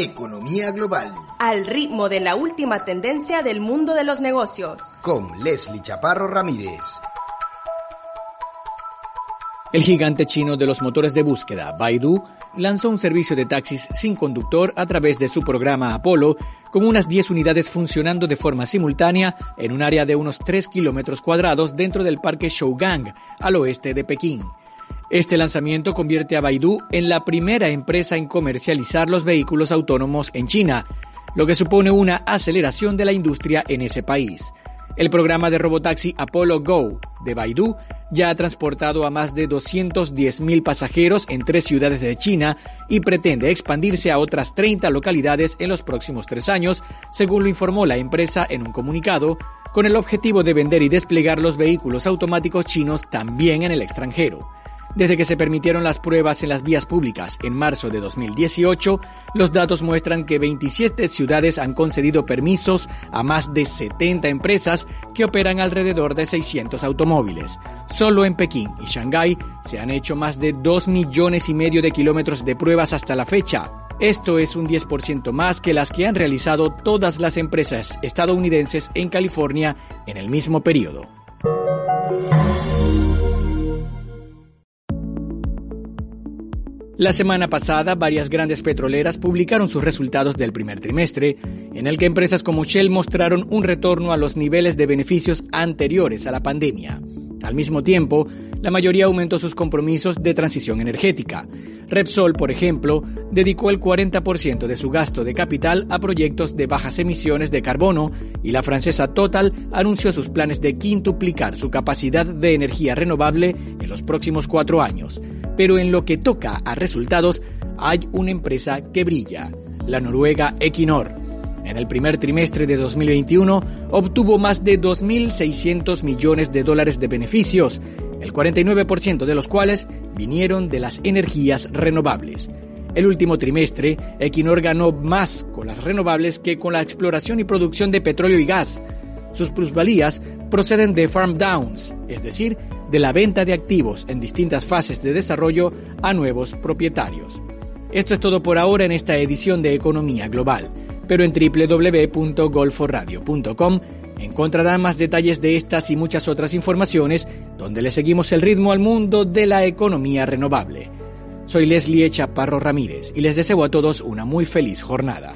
Economía global. Al ritmo de la última tendencia del mundo de los negocios. Con Leslie Chaparro Ramírez. El gigante chino de los motores de búsqueda, Baidu, lanzó un servicio de taxis sin conductor a través de su programa Apollo, con unas 10 unidades funcionando de forma simultánea en un área de unos 3 kilómetros cuadrados dentro del parque Shougang, al oeste de Pekín. Este lanzamiento convierte a Baidu en la primera empresa en comercializar los vehículos autónomos en China, lo que supone una aceleración de la industria en ese país. El programa de robotaxi Apollo Go de Baidu ya ha transportado a más de 210.000 pasajeros en tres ciudades de China y pretende expandirse a otras 30 localidades en los próximos tres años, según lo informó la empresa en un comunicado, con el objetivo de vender y desplegar los vehículos automáticos chinos también en el extranjero. Desde que se permitieron las pruebas en las vías públicas en marzo de 2018, los datos muestran que 27 ciudades han concedido permisos a más de 70 empresas que operan alrededor de 600 automóviles. Solo en Pekín y Shanghái se han hecho más de 2 millones y medio de kilómetros de pruebas hasta la fecha. Esto es un 10% más que las que han realizado todas las empresas estadounidenses en California en el mismo periodo. La semana pasada, varias grandes petroleras publicaron sus resultados del primer trimestre, en el que empresas como Shell mostraron un retorno a los niveles de beneficios anteriores a la pandemia. Al mismo tiempo, la mayoría aumentó sus compromisos de transición energética. Repsol, por ejemplo, dedicó el 40% de su gasto de capital a proyectos de bajas emisiones de carbono y la francesa Total anunció sus planes de quintuplicar su capacidad de energía renovable en los próximos cuatro años pero en lo que toca a resultados hay una empresa que brilla, la noruega Equinor. En el primer trimestre de 2021 obtuvo más de 2.600 millones de dólares de beneficios, el 49% de los cuales vinieron de las energías renovables. El último trimestre, Equinor ganó más con las renovables que con la exploración y producción de petróleo y gas. Sus plusvalías proceden de farm downs, es decir, de la venta de activos en distintas fases de desarrollo a nuevos propietarios. Esto es todo por ahora en esta edición de Economía Global, pero en www.golforadio.com encontrarán más detalles de estas y muchas otras informaciones donde le seguimos el ritmo al mundo de la economía renovable. Soy Leslie Chaparro Ramírez y les deseo a todos una muy feliz jornada.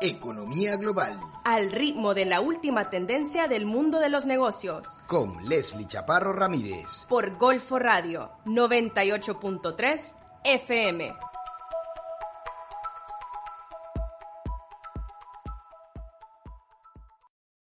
Economía global. Al ritmo de la última tendencia del mundo de los negocios. Con Leslie Chaparro Ramírez. Por Golfo Radio 98.3 FM.